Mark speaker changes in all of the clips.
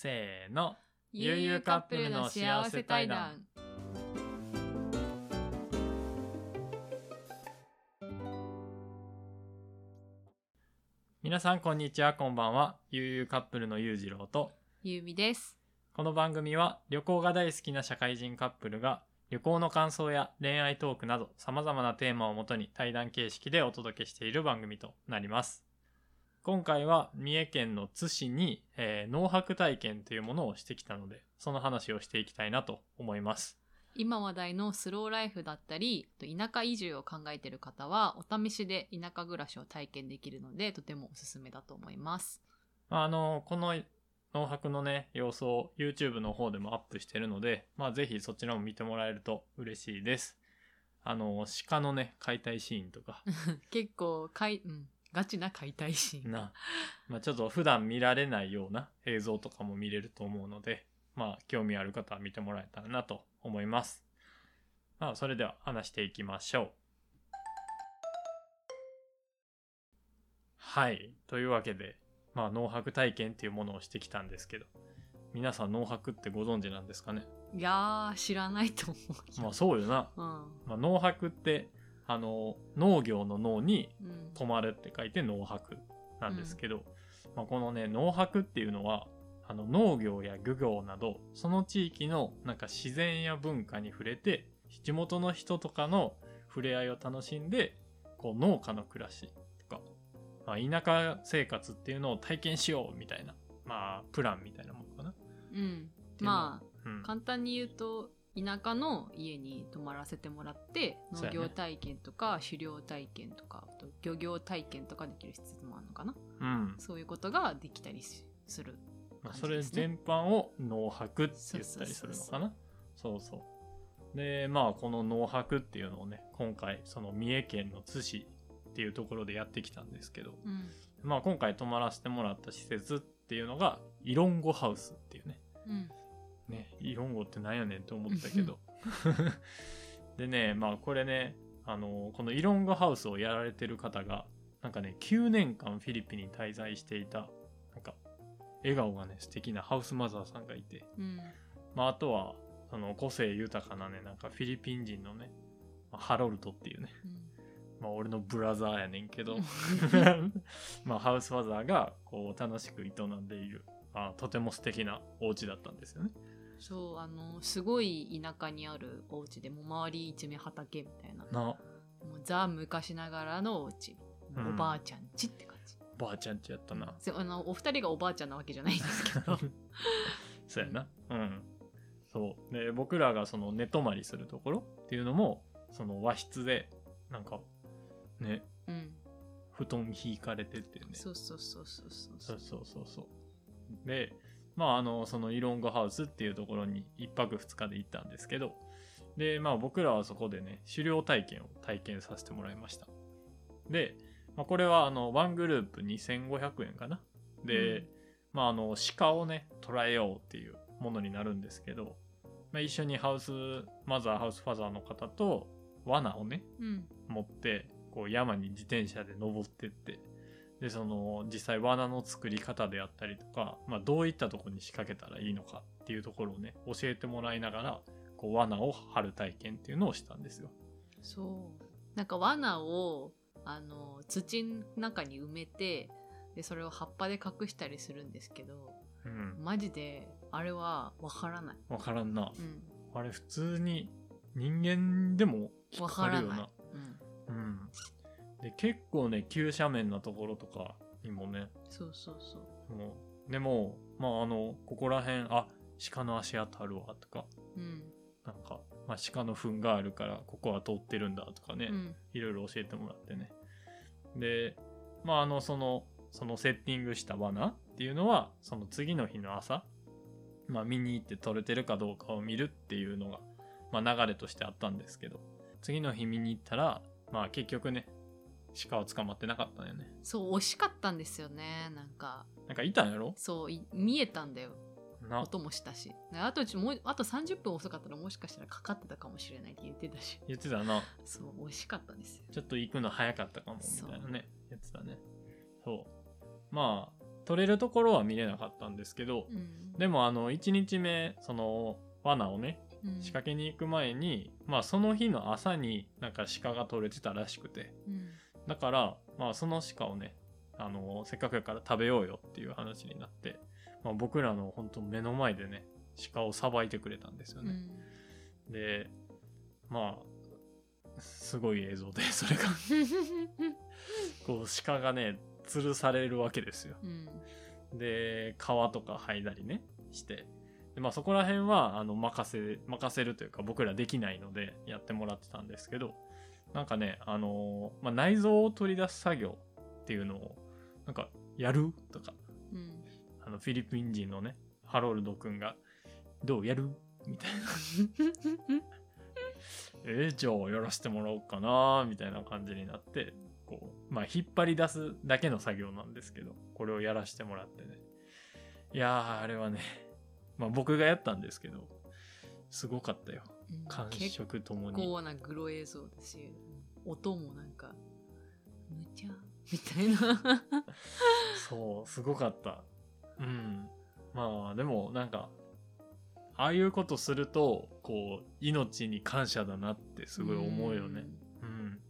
Speaker 1: せーの。
Speaker 2: 悠々カップルの幸せ対談。
Speaker 1: 皆さんこんにちは、こんばんは。悠々カップルの裕次郎と、
Speaker 2: ゆうみです。
Speaker 1: この番組は旅行が大好きな社会人カップルが旅行の感想や恋愛トークなど様々なテーマをもとに対談形式でお届けしている番組となります。今回は三重県の津市に、えー農泊体験というものをしてきたので、その話をしていきたいなと思います。
Speaker 2: 今話題のスローライフだったり、田舎移住を考えている方は、お試しで田舎暮らしを体験できるので、とてもおすすめだと思います。
Speaker 1: まあ、あの、この農泊のね、様子を YouTube の方でもアップしてるので、まあ、ぜひそちらも見てもらえると嬉しいです。あの、鹿のね、解体シーンとか、
Speaker 2: 結構、かい、うん、ガチな解体シーン。
Speaker 1: な、まあ、ちょっと普段見られないような映像とかも見れると思うので、まあ、興味ある方は見てもらえたらなと思います。まあ、それでは話していきましょう。はい。というわけで、まあ、農泊体験っていうものをしてきたんですけど、皆さん農泊ってご存知なんですかね？
Speaker 2: いやー、知らないと思う。
Speaker 1: まあ、そうよな。
Speaker 2: うん。
Speaker 1: まあ、農泊って、あの、農業の農に
Speaker 2: うん。
Speaker 1: 泊まるって書いて農泊なんですけど、まあ、このね農泊っていうのはあの農業や漁業などその地域のなんか自然や文化に触れて地元の人とかの触れ合いを楽しんでこう農家の暮らしとか、まあ、田舎生活っていうのを体験しようみたいなまあプランみたいなものかな。
Speaker 2: うん。ま
Speaker 1: うん
Speaker 2: あ、簡単に言うと、田舎の家に泊まらせてもらって農業体験とか狩猟体験とかあと漁業体験とかできる施設もあるのかな？
Speaker 1: うん。
Speaker 2: そういうことができたりしする
Speaker 1: まあ、それ
Speaker 2: 感じですね。
Speaker 1: 全般を農泊って言ったりするのかな？そうそうでまあこの農泊っていうのをね今回その三重県の津市っていうところでやってきたんですけど、
Speaker 2: うん。
Speaker 1: まあ今回泊まらせてもらった施設っていうのがイロンゴハウスっていうね
Speaker 2: うん
Speaker 1: ね。イロンゴってなんやねんって思ったけど。でねまあこれねあのこのイロンゴハウスをやられてる方がなんかね9年間フィリピンに滞在していたなんか笑顔がね素敵なハウスマザーさんがいて、
Speaker 2: うん。
Speaker 1: まあ、あとはその個性豊かなねなんかフィリピン人のね、まあハロルトっていうね。まあ俺のブラザーやねんけど。まあハウスマザーがこう楽しく営んでいる、まあ、とても素敵なお家だったんですよね
Speaker 2: そうあのすごい田舎にあるお家でもう周り一面畑みたいな
Speaker 1: な
Speaker 2: もうザ昔ながらのお家
Speaker 1: うん
Speaker 2: おばあちゃんちって感じ、
Speaker 1: ばあちゃんちやったな
Speaker 2: そうあのお二人がおばあちゃんなわけじゃないんですけど
Speaker 1: そうやな。うん。そう。で、僕らがその寝泊まりするところっていうのも、その和室で、なんか、ね、
Speaker 2: うん
Speaker 1: 布団引かれてってね。
Speaker 2: そうそうそうそうそう
Speaker 1: そうそうそうそう。で、まあ、あの、そのイロンゴハウスっていうところに一泊二日で行ったんですけど、で、まあ僕らはそこでね、狩猟体験を体験させてもらいました。で、まあこれはあの、ワングループ2500円かな？で、
Speaker 2: うん
Speaker 1: まああの、鹿をね、捕らえようっていうものになるんですけど、まあ一緒にハウスマザー、ハウスファザーの方と罠をね、
Speaker 2: うん
Speaker 1: 持ってこう山に自転車で登ってってでその実際罠の作り方であったりとか、まあ、どういったところに仕掛けたらいいのかっていうところをね教えてもらいながらこう罠を張る体験っていうのをしたんですよ。
Speaker 2: そう。なんか罠をあの土の中に埋めてでそれを葉っぱで隠したりするんですけど
Speaker 1: うん、
Speaker 2: マジであれはわからない、
Speaker 1: 分からんな。
Speaker 2: うん、
Speaker 1: あれ普通に人間でも引っかかるよな。
Speaker 2: わからうん、
Speaker 1: うん、で結構ね急斜面なところとかにもね
Speaker 2: そうそうそう。
Speaker 1: もうでもまああのここら辺あ鹿の足跡あるわとか
Speaker 2: うん。
Speaker 1: なんか、まあ、鹿の糞があるからここは通ってるんだとかね、
Speaker 2: うん。
Speaker 1: いろいろ教えてもらってね。でまああのそのそのセッティングした罠っていうのはその次の日の朝、まあ、見に行って撮れてるかどうかを見るっていうのが、まあ、流れとしてあったんですけど次の日見に行ったらまあ結局ね鹿は捕まってなかったんだよね。
Speaker 2: そう惜しかったんですよねなんか。
Speaker 1: なんかいたんやろ？
Speaker 2: そうい見えたんだよ。
Speaker 1: な。
Speaker 2: 音もしたし。であともうあと30分遅かったらもしかしたらかかってたかもしれないって言ってたし。
Speaker 1: 言ってたな。
Speaker 2: そう惜しかったんですよ。
Speaker 1: ちょっと行くの早かったかもみたいなね。言ってたね。そう。まあ取れるところは見れなかったんですけど、
Speaker 2: うん。
Speaker 1: でもあの1日目その罠をね
Speaker 2: うん。
Speaker 1: 仕掛けに行く前に、まあその日の朝になんか鹿が取れてたらしくて。
Speaker 2: うん
Speaker 1: だからまあその鹿をねあのせっかくやから食べようよっていう話になって、まあ、僕らの本当目の前でね鹿をさばいてくれたんですよね、
Speaker 2: うん。
Speaker 1: でまあすごい映像で それが。こう鹿がね吊るされるわけですよ。
Speaker 2: うん。
Speaker 1: で皮とか剥いだりねして。で、まあ、そこら辺はあの任せ任せるというか僕らできないのでやってもらってたんですけどなんかね、あのーまあ、内臓を取り出す作業っていうのをなんかやるとか
Speaker 2: うん。
Speaker 1: あのフィリピン人のねハロルド君がどうやる？みたいな。えー、じゃあやらせてもらおうかなみたいな感じになってこうまあ引っ張り出すだけの作業なんですけどこれをやらせてもらってね。いやーあれはねまあ僕がやったんですけどすごかったよ。
Speaker 2: うん
Speaker 1: 感
Speaker 2: 結
Speaker 1: 触ともに。
Speaker 2: 構なグロ映像だし音もなんかむちゃみたいな。
Speaker 1: そうすごかった。うん。まあでもなんかああいうことするとこう命に感謝だなってすごい思うよね。うん。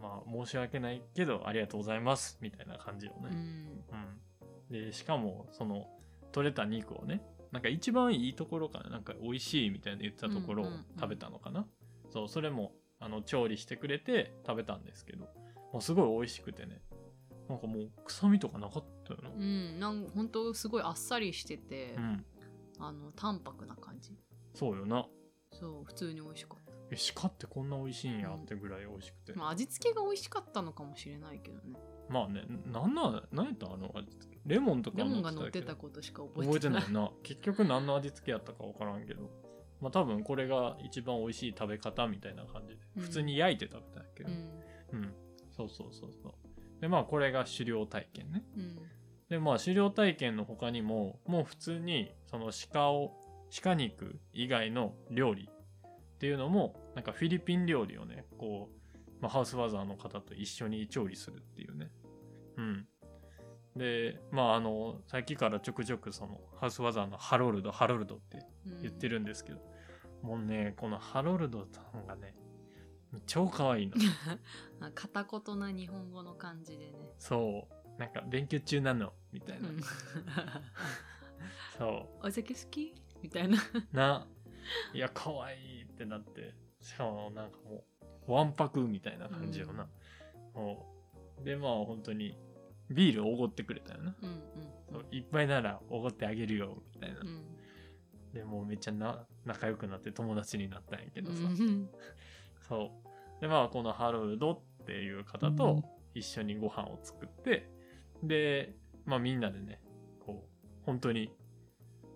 Speaker 1: まあ申し訳ないけどありがとうございますみたいな感じよね。
Speaker 2: うん。
Speaker 1: うん、でしかもその取れた肉をねなんか一番いいところかな。なんか美味しいみたいな言ってたところを
Speaker 2: うんうんうん。
Speaker 1: 食べたのかな、そうそれもあの調理してくれて食べたんですけどもうすごい美味しくてね。なんかもう臭みとかなかったよな。
Speaker 2: うんなん本当すごいあっさりしてて、
Speaker 1: うん。
Speaker 2: あの淡白な感じ。
Speaker 1: そうよな。
Speaker 2: そう普通に美味しかった。
Speaker 1: え鹿ってこんな美味しいんやってぐらい美味しくて、
Speaker 2: まあ味付けが美味しかったのかもしれないけどね
Speaker 1: まあねなんなんなんやった？あの味付けレモンとか
Speaker 2: レモンが乗ってたことしか覚え
Speaker 1: 覚えて
Speaker 2: てな
Speaker 1: ないいな。結局何の味付けやったか分からんけど。まあ多分これが一番美味しい食べ方みたいな感じで。
Speaker 2: うん。
Speaker 1: 普通に焼いて食べたんやけど。
Speaker 2: うん。
Speaker 1: うん、そうそうそうそう。でまあこれが狩猟体験ね。
Speaker 2: うん。
Speaker 1: でまあ狩猟体験の他にももう普通にその鹿を鹿肉以外の料理っていうのもなんかフィリピン料理をねこう、まあ、ハウスファザーの方と一緒に調理するっていうね。うん。でまああのさっきからちょくちょくそのハウスファザーのハロルドハロルドって
Speaker 2: うん
Speaker 1: 言ってるんですけど、もうねこのハロルドさんがね超可愛いの。
Speaker 2: あ片言な日本語の感じでね、
Speaker 1: そう。なんか勉強中なのみたいな、
Speaker 2: うん、
Speaker 1: そ
Speaker 2: お酒好き？みたいな。
Speaker 1: うな。いや可愛いってなって。しかもなんかもうわんぱくみたいな感じよな、もうでまあ本当にビールおごってくれたよな。
Speaker 2: うん
Speaker 1: そういっぱいならおごってあげるよみたいな、
Speaker 2: うん。
Speaker 1: でもうめっちゃな仲良くなって友達になったんやけどさ、
Speaker 2: うん
Speaker 1: そう。で、まあ、このハロルドっていう方と一緒にご飯を作って、で、まあみんなでね、こう、本当に、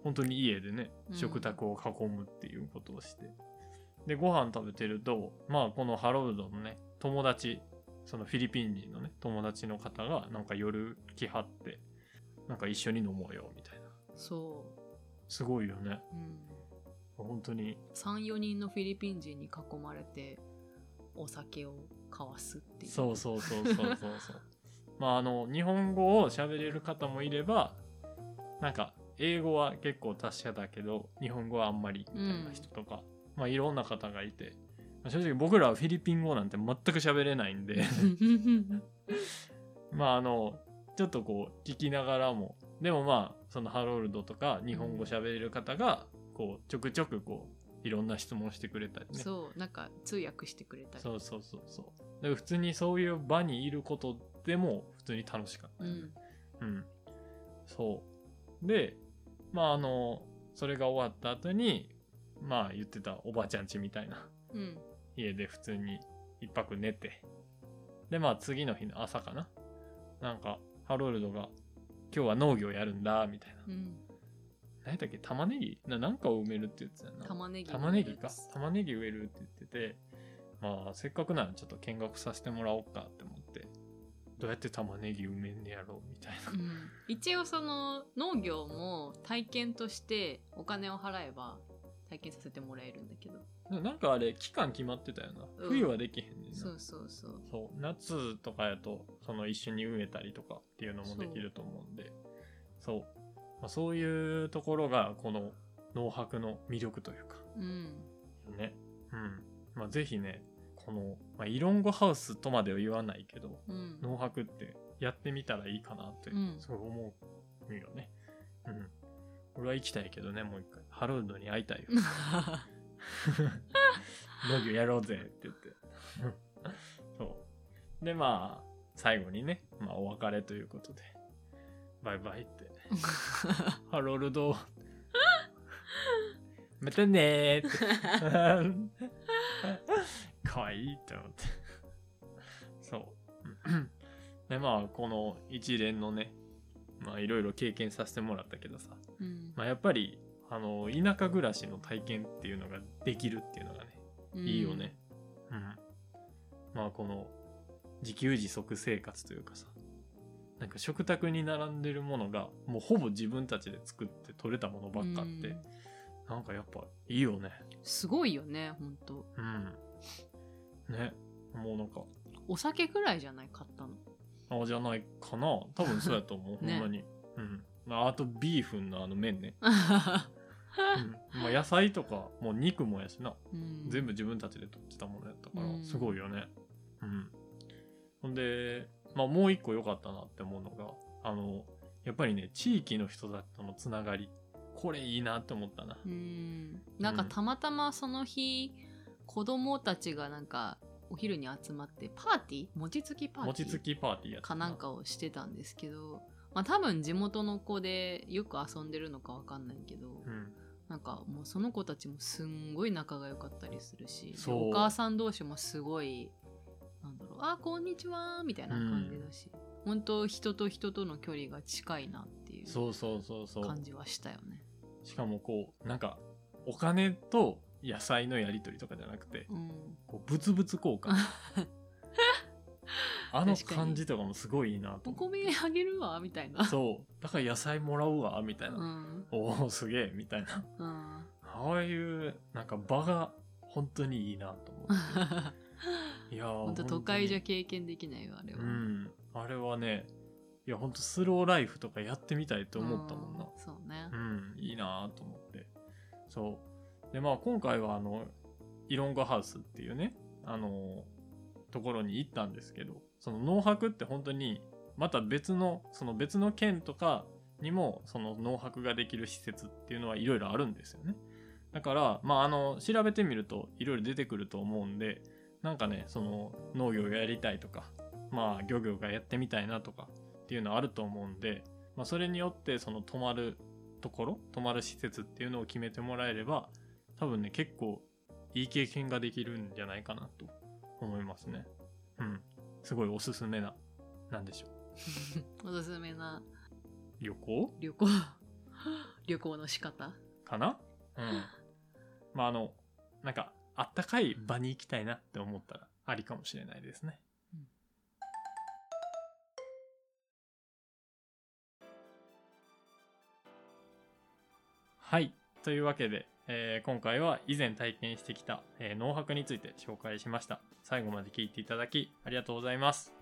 Speaker 1: 本当に家でね、
Speaker 2: うん。
Speaker 1: 食卓を囲むっていうことをして、で、ご飯食べてると、まあこのハロルドのね、友達、そのフィリピン人のね、友達の方がなんか夜来はって、なんか一緒に飲もうよ、みたいな。
Speaker 2: そ
Speaker 1: すごいよね。
Speaker 2: う、うん、
Speaker 1: 本当に。
Speaker 2: 34人のフィリピン人に囲まれてお酒を交わすっていう
Speaker 1: そうそうそうそうそうそう。まああの日本語を喋れる方もいればなんか英語は結構達者だけど日本語はあんまりみたいな人とか、まあいろんな方がいて、まあ正直僕らはフィリピン語なんて全く喋れないんで まああのちょっとこう聞きながらもでもまあそのハロルドとか日本語喋れる方がこうちょくちょくこういろんな質問してくれたりね
Speaker 2: そうなんか通訳してくれたり
Speaker 1: そうそうそうそう。で普通にそういう場にいることでも普通に楽しかったよね。
Speaker 2: うん
Speaker 1: うん。そう。で、まああの、それが終わった後に、まあ言ってたおばあちゃん家みたいな。
Speaker 2: うん。
Speaker 1: 家で普通に一泊寝て。で、まあ次の日の朝かな。なんか、ハロルドが今日は農業やるんだ、みたいな。
Speaker 2: うん。
Speaker 1: 何やったっけ？玉ねぎ？ななんかを埋めるって言ってたよな。
Speaker 2: 玉ねぎ。
Speaker 1: 玉ねぎか。玉ねぎ植えるって言ってて。まあせっかくならちょっと見学させてもらおうかって思って。どうやって玉ねぎ埋めんねやろうみたいな。
Speaker 2: うん。一応その農業も体験としてお金を払えば体験させてもらえるんだけど。
Speaker 1: なんかあれ期間決まってたよな、
Speaker 2: うん。
Speaker 1: 冬はできへんねんな。
Speaker 2: そうそうそう。
Speaker 1: そう。夏とかやとその一緒に植えたりとかっていうのもできると思うんで。そう。まあ、そういうところがこの農泊の魅力というか。
Speaker 2: うん。
Speaker 1: ね。うん。まあぜひねこの、まあ、イロンゴハウスとまでは言わないけど
Speaker 2: うん。
Speaker 1: 農泊ってやってみたらいいかなって
Speaker 2: うん。
Speaker 1: すごい思うよね。うん俺は行きたいけどねもう一回ハロルドに会いたいよ 農業やろうぜって言って。そう。で、まあ、最後にね、まあ、お別れということで、バイバイって。ハロルド。またねーって。かわいいって思って。そう。で、まあ、この一連のね、まあ、いろいろ経験させてもらったけどさ、
Speaker 2: うん
Speaker 1: まあ、やっぱり、あの、田舎暮らしの体験っていうのができるっていうのがね、いいよね。うん。まあこの自給自足生活というかさ、なんか食卓に並んでるものがもうほぼ自分たちで作って取れたものばっかって、
Speaker 2: うん
Speaker 1: なんかやっぱいいよね。
Speaker 2: すごいよねほんと
Speaker 1: うん。ね。もうなんか、
Speaker 2: お酒ぐらいじゃない買ったの？
Speaker 1: あじゃないかな。多分そうやと思う。
Speaker 2: ね
Speaker 1: ほんまに。うん。まああとビーフンのあの麺ね。うん。まあ野菜とかもう肉もやしな。
Speaker 2: うん
Speaker 1: 全部自分たちで取ってたものやったから、
Speaker 2: うん
Speaker 1: すごいよね。うん。ほんで、まあもう一個良かったなって思うのが、あの、やっぱりね、地域の人たちとのつながり。これいいなって思ったな。
Speaker 2: うんなんかたまたまその日、子供たちがなんかお昼に集まってパーティー？餅つきパーティー？
Speaker 1: 餅つきパーティーやった
Speaker 2: かなんかをしてたんですけど、まあ多分地元の子でよく遊んでるのかわかんないけど、
Speaker 1: うん。
Speaker 2: なんかもうその子たちもすんごい仲が良かったりするしお母さん同士もすごいなんだろうあこんにちはみたいな感じだし、本当人と人との距離が近いなっていう
Speaker 1: そうそうそうそう。
Speaker 2: 感じはしたよね。
Speaker 1: しかもこう、なんか、お金と野菜のやり取りとかじゃなくて、
Speaker 2: うん、
Speaker 1: こう、物々交換。あの感じとかもすごいいいなと
Speaker 2: お。米あげるわみたいな。
Speaker 1: そう。だから野菜もらうわ、みたいな。
Speaker 2: うん
Speaker 1: おおすげえ、みたいな。
Speaker 2: うん
Speaker 1: ああいう、なんか場が本当にいいなと思って。いやー
Speaker 2: 本当都会じゃ
Speaker 1: 本
Speaker 2: 経験できないよあれは。
Speaker 1: うん。あれはね、いや、本当スローライフとかやってみたいと思ったもんな。
Speaker 2: うんそうね
Speaker 1: う。ん、いいなと思って。そう。で、まあ今回はあの、イロンゴハウスっていうね、あの、ところに行ったんですけど、その農泊って本当に、また別の、その別の県とかにも、その農泊ができる施設っていうのはいろいろあるんですよね。だから、まああの、調べてみるといろいろ出てくると思うんで、なんかね、その農業やりたいとか、まあ漁業がやってみたいなとかっていうのはあると思うんで、まあそれによってその泊まるところ泊まる施設っていうのを決めてもらえれば多分ね結構いい経験ができるんじゃないかなと思いますね。うん。すごいおすすめななんでしょう。
Speaker 2: おすすめな。
Speaker 1: 旅行？
Speaker 2: 旅行。旅行の仕方。
Speaker 1: かな？うん。まああのなんかあったかい場に行きたいなって思ったらありかもしれないですね。
Speaker 2: うん。
Speaker 1: はい。というわけで、えー今回は以前体験してきた、えー農泊について紹介しました。最後まで聞いていただきありがとうございます。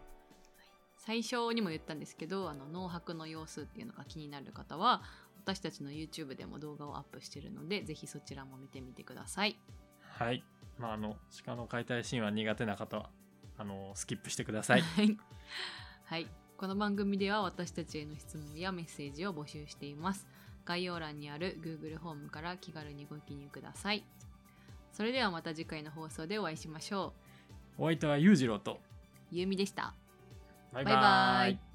Speaker 2: 最初にも言ったんですけどあの農泊の様子っていうのが気になる方は私たちの YouTube でも動画をアップしてるのでぜひそちらも見てみてください。
Speaker 1: はい。まあ、あの、鹿の解体シーンは苦手な方は、あの、スキップしてくださ
Speaker 2: い。はい。この番組では私たちへの質問やメッセージを募集しています概要欄にある Google ホームから気軽にご記入ください。それではまた次回の放送でお会いしましょ
Speaker 1: お相手は裕次郎と、
Speaker 2: うゆうみでした。
Speaker 1: バイ。
Speaker 2: バイバイ